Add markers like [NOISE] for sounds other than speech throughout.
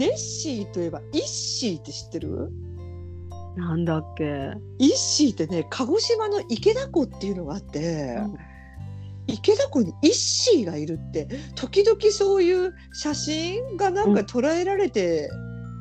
ネッシーといえばイッシーって知ってる？なんだっけ？イッシーってね鹿児島の池田湖っていうのがあって、うん。池田湖にイッシーがいるって時々そういう写真がなんか捉えられて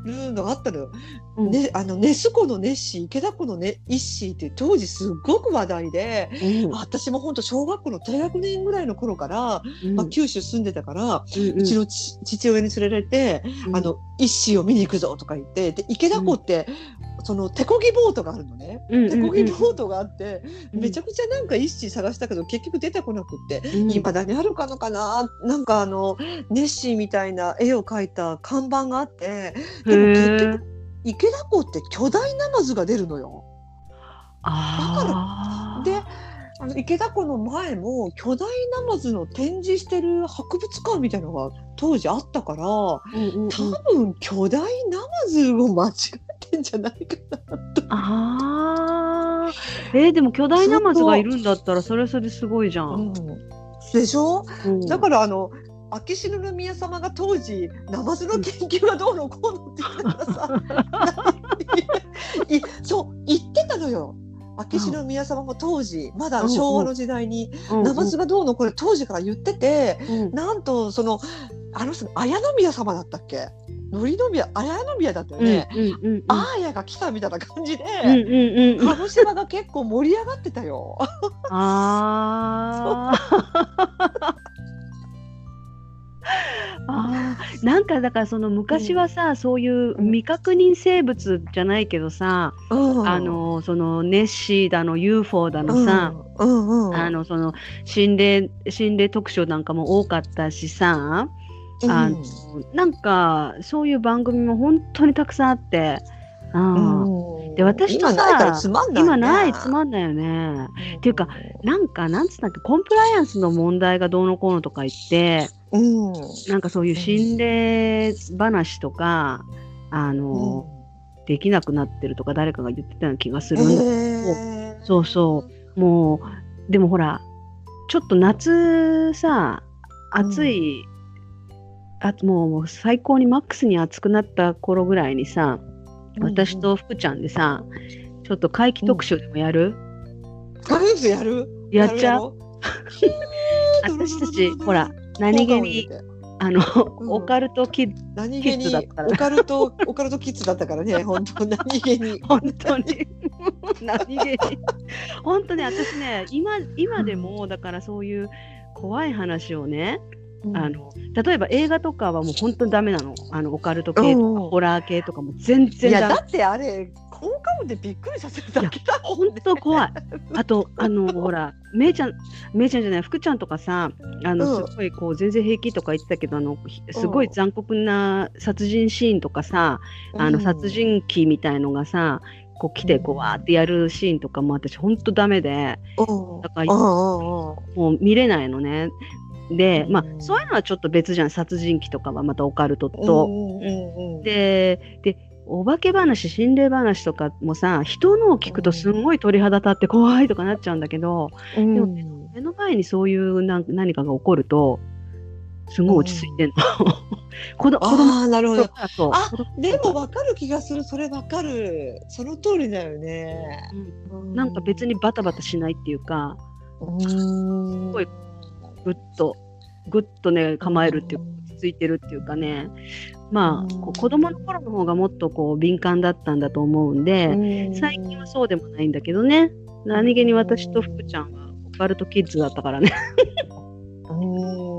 るのがあったのよ。うん。ね、あのネス湖のネッシー池田湖のねイッシーって当時すごく話題で、うん。私も本当小学校の低学年ぐらいの頃から、うん。まあ、九州住んでたから、うちのち父親に連れられて、うん。あのイッシーを見に行くぞとか言ってで池田湖って、その手漕ぎボートがあるのね。うんうん手漕ぎボートがあって、うんめちゃくちゃなんかイッシー探したけど結局出てこなくって、うん今だにあるかのかななんかあのネッシーみたいな絵を描いた看板があってでも結局。池田湖って巨大ナマズが出るのよ。ああ。であの池田湖の前も巨大ナマズの展示してる博物館みたいなのが当時あったから多うんうんうん分巨大ナマズを間違んじゃないかなと。ああ。えー、でも巨大ナマズがいるんだったらそれはそれですごいじゃ。うん。んでしょ？うん。だからあの秋篠宮様が当時ナマズの研究がどうのこうのって言ったらさ [LAUGHS] いそう言ってたのよ。秋篠宮様も当時まだ昭和の時代にうん。ナマズがどうのこれ当時から言っててうん。なんとそのあの人綾宮様だったっけ？のり宮綾宮だったようんね、うんうんうん。アーヤが来たみたいな感じで、うんうんうん鹿児島が結構盛り上がってたよ。あー。あー。なんかだからその昔はさ、そういう未確認生物じゃないけどさ、うん。あのそのネッシーだの UFO だのさ、うんうんうん、あのその心霊心霊特集なんかも多かったしさ、うんあのなんかそういう番組も本当にたくさんあって、うんうん。で私とさ今ないつまんない、よね。っていうかなんかなんつったっけコンプライアンスの問題がどうのこうのとか言ってうん、なんかそういう心霊話とかあの、できなくなってるとか誰かが言ってたような気がするんだ、えー。そうそう。もうでもほらちょっと夏さ暑い、あもうもう最高にマックスに暑くなった頃ぐらいにさ私と福ちゃんでさちょっと怪奇特集でもやる、カルーズやる？やっちゃう？う [LAUGHS] 私たち [LAUGHS] ほら何気にあの、うん。オカルトキッズ何気にキッズだったから。オカルトオカルトキッズだったからね本当何気に。[LAUGHS] 本当に。何気に。本当ね私ね今今でもだからそういう怖い話をね、あの例えば映画とかはもう本当にダメなの。あのオカルト系とか、うん。うんホラー系とかも全い然ダメ。やだってあれ効果音でびっくりさせるだけだもん本ね当怖い。あと、[LAUGHS] あの、ほら、めいちゃん、めいちゃんじゃない、福ちゃんとかさ、あの、うん。すごい、こう、全然平気とか言ってたけど、あの、ひすごい残酷な殺人シーンとかさ、あの、殺人鬼みたいのがさ、こう来て、こう、わーってやるシーンとかも私、ほんとダメで、うん。だからうんうんうん。もう見れないのね。で、まあう、んそういうのはちょっと別じゃん、殺人鬼とかはまたオカルトと。で、で、お化け話、心霊話とかもさ、人のを聞くとすんごい鳥肌立って怖いとかなっちゃうんだけど、うん。でも目の前にそういうなん何かが起こると、すごい落ち着いてんの。[LAUGHS] 子供ああなるほど。そうあでも分かる気がする。それ分かる。その通りだよね。うん。なんか別にバタバタしないっていうか、うん。ごいぐっと、ぐっとね、構えるっていうか、落ち着いてるっていうかね、まあ、こう子供の頃の方がもっとこう敏感だったんだと思うんで、最近はそうでもないんだけどね。何気に私と福ちゃんはオカルトキッズだったからね。うん。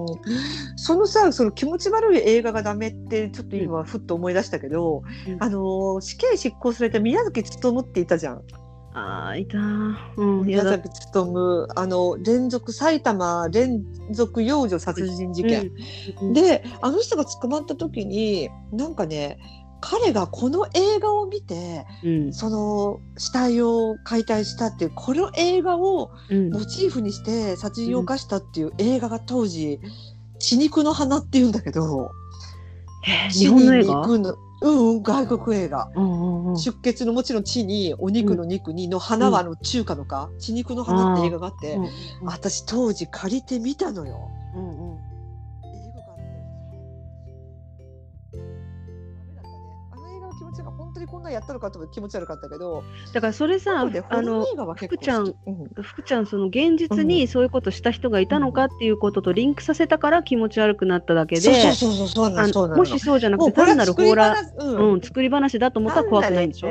そのさその気持ち悪い映画がダメってちょっと今ふっと思い出したけど、うん。あの死刑執行された宮崎勉っていたじゃんああ、い。たー。うん、宮。崎勉あの連続埼玉連続幼女殺人事件、うん、であの人が捕まった時になんかね彼がこの映画を見てうん、その死体を解体したっていうこの映画をうん、モチーフにして殺人を犯したっていう映画が当時「血肉の花」っていうんだけど日本の映画？血に肉の。うんうん外国映画。うんうんうん。出血のもちろん血にお肉の肉にの花はあの中華のか、血肉の花って映画があって、うん。私当時借りてみたのよ。うんうん女やったのかと思って気持ち悪かったけどだからそれさ、であの福ちゃん福ちゃんその現実にそういうことした人がいたのかっていうこととリンクさせたから気持ち悪くなっただけで、そうそうそうそうなのそうなのもしそうじゃなくて単なるホーラー、うん。うん、作り話だと思ったら怖くないんでしょ？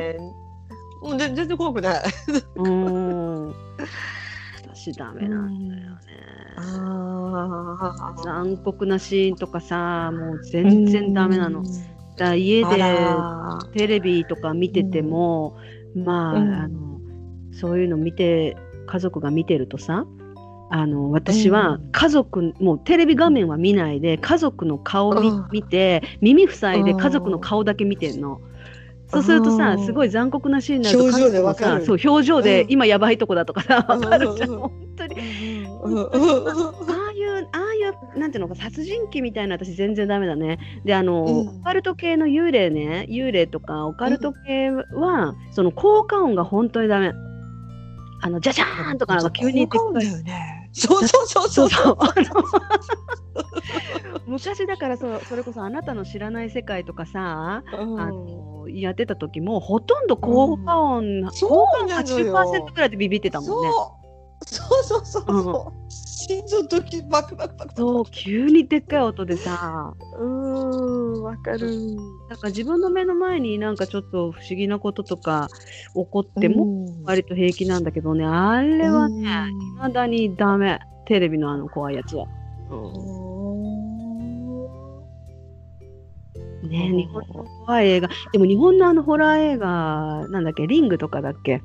うん、全然怖くない。[LAUGHS] うん。私ダメなんだよね。残酷なシーンとかさ、もう全然ダメなの。だ家でテレビとか見てても、まあ、あのそういうの見て家族が見てるとさあの私は家族、もうテレビ画面は見ないで家族の顔を見て耳塞いで家族の顔だけ見てんの。そうするとさすごい残酷なシーンになると表情で分かる。そう表情で、今やばいとこだとかさ分かるじゃん、本当に、[LAUGHS] ああいうなんていうのか殺人鬼みたいな私全然ダメだね。であの、オカルト系の幽霊ね幽霊とかオカルト系は、その効果音が本当にダメ。あのじゃじゃーんとかなんか急に効果音だよね。そうそうそうそうそう。昔だからそそれこそあなたの知らない世界とかさ、うん、あのやってた時もほとんど効果音、うん、効果音80%ぐらいでビビってたもんね。そうそうそうそう、うん、心臓ドキバクバクバクそう急にでっかい音でさ。うんわかる。だから自分の目の前になんかちょっと不思議なこととか起こっても割と平気なんだけどね。あれはねいまだにダメ。テレビのあの怖いやつは。ね日本の怖い映画。でも日本のあのホラー映画なんだっけ？リングとかだっけ？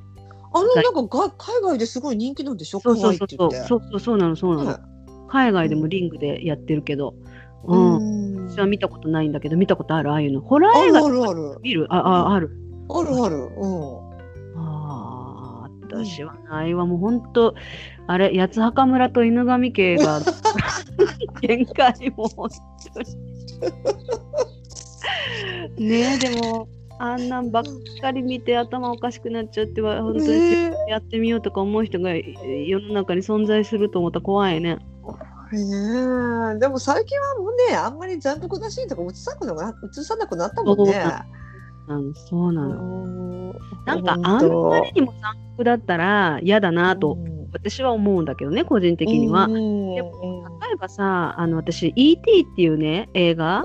あのなんかが海外ですごい人気なんでしょ？そうそうそうそう。そうそうなのそうなの、海外でもリングでやってるけど、うん、私は見たことないんだけど見たことあるああいうの。ホラー映画あるある見る？ああある。あるある。うん。ああ私はないわ。もう本当あれ八幡村と犬神家が [LAUGHS] 限界も本当に。[LAUGHS] ねでもあんなんばっかり見て頭おかしくなっちゃっては本当にやってみようとか思う人が世の中に存在すると思ったら怖いね。ねでも最近はもうねあんまり残酷なシーンとか映さなくな映さなくなったもんね。そうなの。なんかあんまりにも残酷だったら嫌だなと私は思うんだけどね個人的には。でも例えばさあの私 E.T. っていうね映画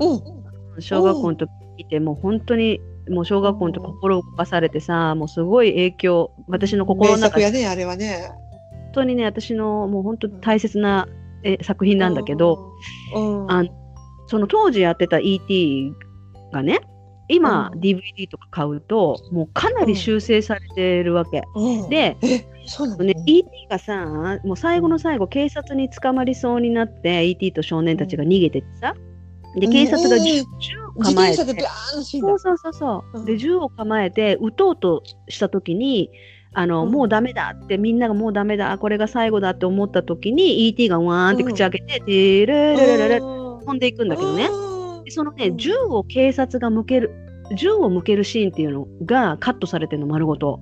小学校の時見てもう本当にもう小学校の時心を動かされてさもうすごい影響私の心の中やねあれはね本当にね私のもう本当大切なえ作品なんだけど、あその当時やってた E.T. がね今、DVD とか買うともうかなり修正されてるわけ、でそうね、E.T. がさもう最後の最後警察に捕まりそうになって E.T. と少年たちが逃げててさ、で警察が銃を構えて、そうそうそうそう、で銃を構えて撃とうとした時にあの、うん、もうダメだってみんながもうダメだこれが最後だって思った時に E.T. がわーんって口開けて、うん、てれれれれ飛んでいくんだけどね、でそのね銃を警察が向ける銃を向けるシーンっていうのがカットされてるの丸ごと。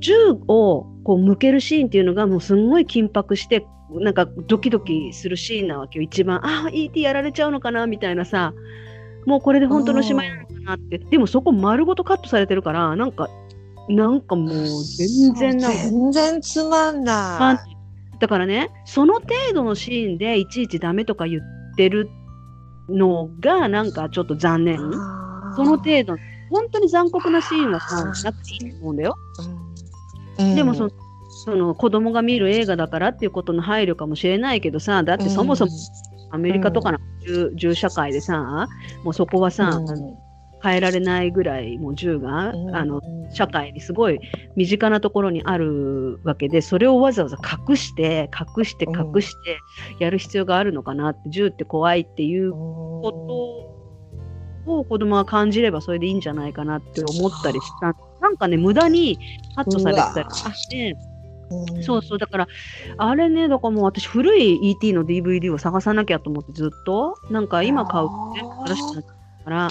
銃をこう向けるシーンっていうのがもうすんごい緊迫してなんかドキドキするシーンなわけよ。一番ああ ET やられちゃうのかなみたいなさ。もうこれで本当の島なのかなって。でもそこ丸ごとカットされてるからなんかなんかもう全然な全然つまんない。だからねその程度のシーンでいちいちダメとか言ってるのがなんかちょっと残念。その程度。本当に残酷なシーンはさなくていいと思うんだよ、うん、でもそのその子供が見る映画だからっていうことの配慮かもしれないけどさだってそもそもアメリカとかの銃,、銃社会でさもうそこはさ、変えられないぐらいもう銃が、あの社会にすごい身近なところにあるわけでそれをわざわざ隠して隠して隠してやる必要があるのかなって銃って怖いっていうことを子供は感じればそれでいいんじゃないかなって思ったりした。なんかね無駄にカットされてたりして。そうそうだからあれねだからもう私古い ET の DVD を探さなきゃと思ってずっとなんか今買うと全部新しくなっちゃうから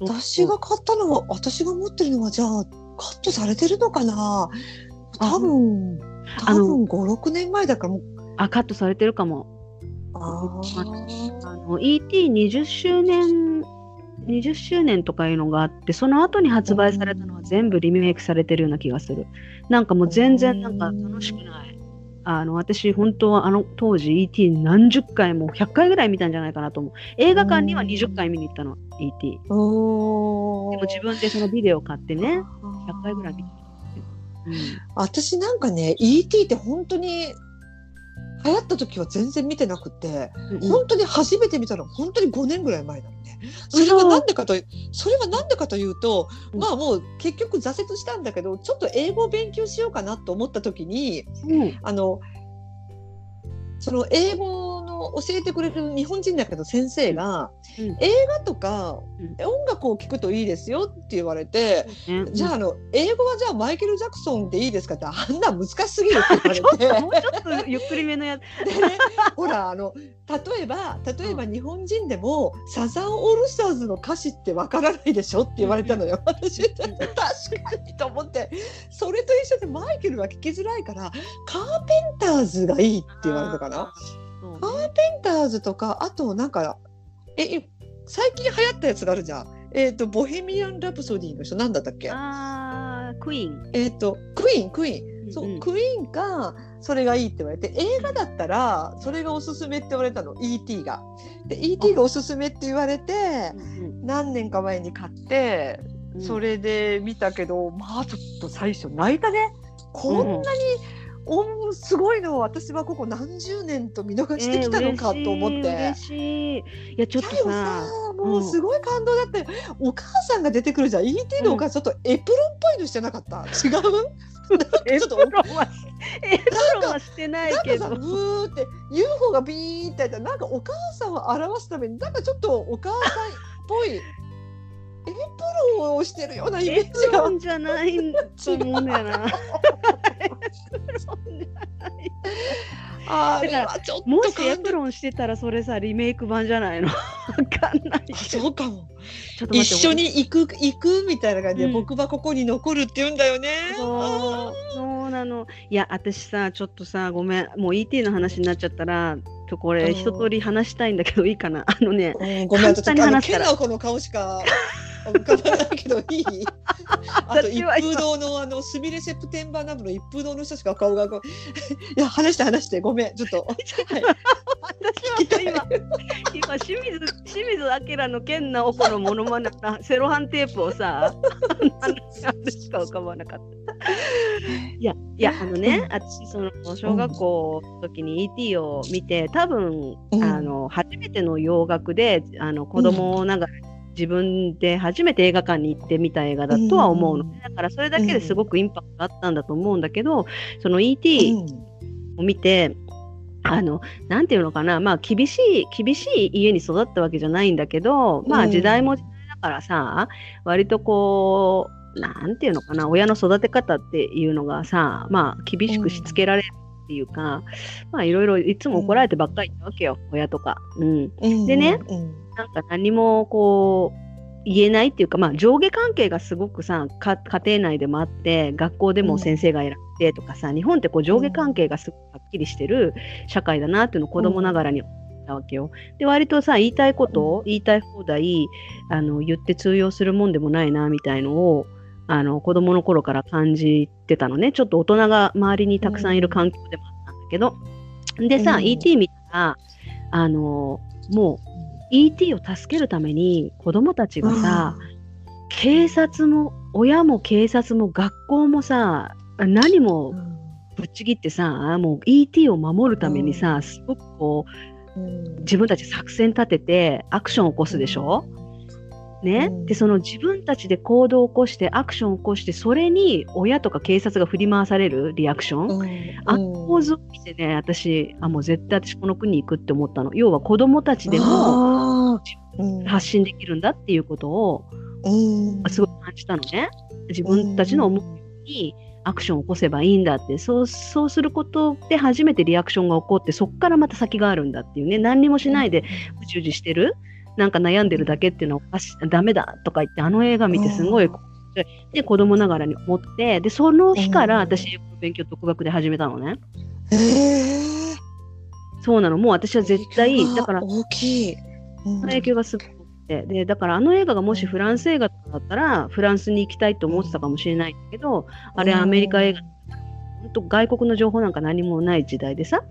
私が買ったのは私が持ってるのはじゃあカットされてるのかな？多分多分56年前だからもあカットされてるかも。ああの ET20 周年20周年とかいうのがあってその後に発売されたのは全部リメイクされてるような気がする。なんかもう全然なんか楽しくない。あの私本当はあの当時 ET 何十回も100回ぐらい見たんじゃないかなと思う。映画館には20回見に行ったの ET でおも自分でそのビデオ買ってね100回ぐらい見に行った私なんかね ET って本当に流行った時は全然見てなくて、うん本当に初めて見たのは本当に5年ぐらい前なのね。それはなんでかとそれはなんでかというと、うん。まあもう結局挫折したんだけどちょっと英語を勉強しようかなと思った時にうん。あのその英語の教えてくれる日本人だけど先生が、うん。映画とかうん。音楽を聴くといいですよって言われて、ねじゃああの英語はじゃあマイケル・ジャクソンでいいですかってあんな難しすぎるって言われて。もうちょっとゆっくりめのやつ。でね、ほらあの例えば例えば日本人でも、サザンオールスターズの歌詞ってわからないでしょって言われたのよ。私確かにと思って。それと一緒でマイケルは聞きづらいからカーペンターズがいいって言われたかな。そうカーペンターズとかあとなんかえい最近流行ったやつがあるじゃん。えっ、とボヘミアン・ラプソディの人なんだったっけ？あークイーンえっ、とクイーンクイーン。そう、うんクイーンかそれがいいって言われて映画だったらそれがおすすめって言われたの E.T. が。で E.T. がおすすめって言われてうん何年か前に買ってうんそれで見たけど、まあちょっと最初泣いたね。こんなに、おすごいのを私はここ何十年と見逃してきたのかと思って。えー嬉しいいいやちょっとささもうすごい感動だったよ、お母さんが出てくるじゃん E.T. のお母さんちょっとエプロンっぽいのしてなかった？違う？エプロンはエプロンはしてないなんけどかさブーって UFO がビーってやったらなんかお母さんを表すためになんかちょっとお母さんっぽいエプロンをしてるようなイメエージがプロンじゃないと思うんだよな。あれはちょっともしエプロンしてたらそれさリメイク版じゃないの？[LAUGHS] わかんない。あそうかも。ちょっと待って一緒に行く行くみたいな感じで、うん。僕はここに残るって言うんだよね。そうそうなの。いや私さちょっとさごめん。もう ET の話になっちゃったらこれうん。一通り話したいんだけどいいかな？あのねうんごめん、ちょっとあ簡単にの、話したら。ケナコの顔しか浮かばないけど、いい？[LAUGHS] あと、一風堂の、あの、すみれセプテンバーナブの一風堂の人しか顔がこう。[LAUGHS] いや、話して話して、ごめん、ちょっと。[LAUGHS] はい。私は今今清水清水明の健直子のモノマネなセロハンテープをさあのしか浮かばなかった。いやいやあのね私その小学校の時に ET を見て多分、うんあの初めての洋楽であの子供ながら自分で初めて映画館に行ってみた映画だとは思うの、うんだからそれだけですごくインパクトがあったんだと思うんだけどその ET、うんを見てあのなんていうのかな。まあ厳しい厳しい家に育ったわけじゃないんだけどまうん。あ時代も時代だからさ、割とこうなんていうのかな。親の育て方っていうのがさまあ厳しくしつけられるっていうか、まあいろいろいつも怒られてばっかりなわけよ、親とか。うん、うんでねうんなんか何もこう言えないっていうか、まあ、上下関係がすごくさか家庭内でもあって学校でも先生がいらってとかさ、日本ってこう上下関係がすごくはっきりしてる社会だなっていうのを子供ながらに思ったわけよ。で割とさ言いたいことを言いたい放題あの言って通用するもんでもないなみたいのをあの子供の頃から感じてたのねちょっと大人が周りにたくさんいる環境でもあったんだけど。でさ、うん ET 見たらあのもう ET を助けるために子供たちがさ、警察も親も警察も学校もさ何うもんぶっちぎってさもう ET を守るためにさ、すごくこううん。自分たち作戦立ててアクションを起こすでしょ、ね、うん。でその自分たちで行動を起こしてアクションを起こしてそれに親とか警察が振り回されるリアクション、うん。あの構図を見てね私あもう絶対私この国に行くって思ったの。要は子供たちでも発信できるんだっていうことをうん。すごい感じたのね。自分たちの思うようにアクションを起こせばいいんだって。そうそうすることで初めてリアクションが起こってそこからまた先があるんだっていうね。何にもしないでうじうじしてるなんか悩んでるだけっていうのはおかしダメだとか言ってあの映画見てすごい、で子供ながらに思ってでその日からうん。私英語の勉強独学で始めたのね。へえそうなの。もう私は絶対だから大きい。うん。その影響がすごくてでだからあの映画がもしフランス映画だったらフランスに行きたいと思ってたかもしれないんだけど、あれアメリカ映画本当外国の情報なんか何もない時代でさ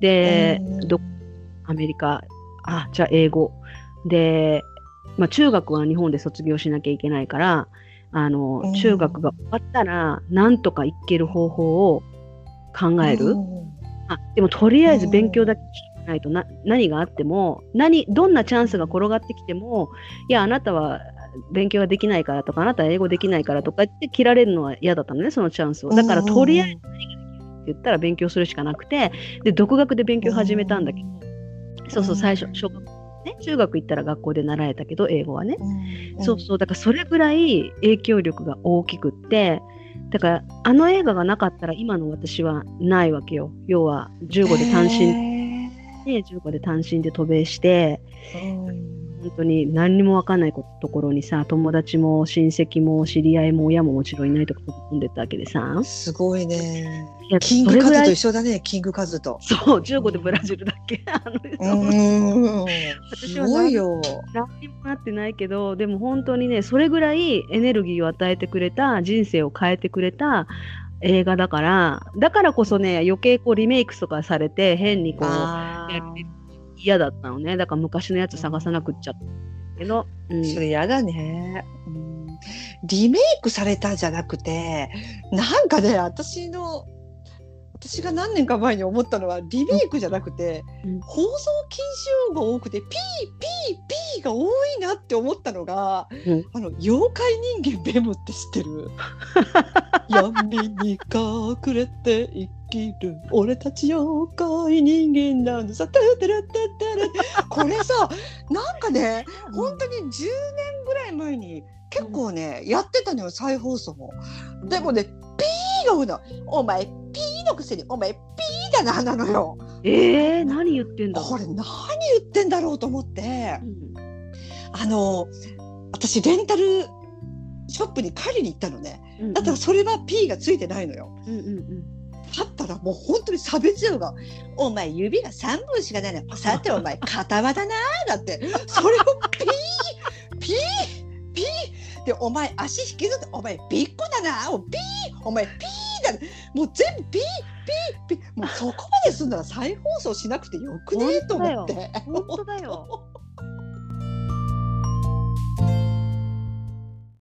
で、どアメリカあじゃあ英語で、まあ、中学は日本で卒業しなきゃいけないからあの中学が終わったらなんとか行ける方法を考える、あでもとりあえず勉強だけしないとな何があっても何どんなチャンスが転がってきてもいやあなたは勉強ができないからとかあなたは英語できないからとか言って切られるのは嫌だったのねそのチャンスを。だからとりあえず何ができるって言ったら勉強するしかなくてで独学で勉強始めたんだけど。そうそう最初小学ね、中学行ったら学校で習えたけど英語はね、そうそう。だからそれぐらい影響力が大きくってだからあの映画がなかったら今の私はないわけよ。要は15で単身、ね、15で単身で渡米して、本当に何にも分かんないところにさ友達も親戚も知り合いも親ももちろんいないところに住んでたわけでさ。すごいね。キングカズと一緒だねキングカズと。そう15でブラジルだっけ。[LAUGHS] うん。私は何何にもなってないけどでも本当にねそれぐらいエネルギーを与えてくれた人生を変えてくれた映画だから。だからこそね余計こうリメイクとかされて変にこうやって嫌だったのね。だから昔のやつ探さなくっちゃったけど、うん、それ嫌だね、うん、リメイクされたじゃなくてなんかね私の私が何年か前に思ったのはリメイクじゃなくて、うん、放送禁止用語が多くてピーピーピーが多いなって思ったのが、うん、あの妖怪人間ベムって知ってる？[LAUGHS] 闇に隠れて生きる俺たち妖怪人間なんだ。さタタラタタラ。これさ [LAUGHS] なんかね本当に10年ぐらい前に結構ね、やってたのよ再放送も。でもねピーが多いの。お前ピーのくせにお前ピーだななのよ。えー、何言ってんだ。これ何言ってんだろうと思って、うん、あの私レンタルショップに借りに行ったのね、うんうん、だったらそれは P がついてないのよ。うんうんうんだったらもう本当に差別用が「お前指が3本しかないの。さてお前片輪だな」だって。それをピーピーピー。でお前足引きずって「お前ビッグだな」おピーお前ピーだもう全部ピーピーピー。もうそこまですんなら再放送しなくてよくねと思って。本当だよ。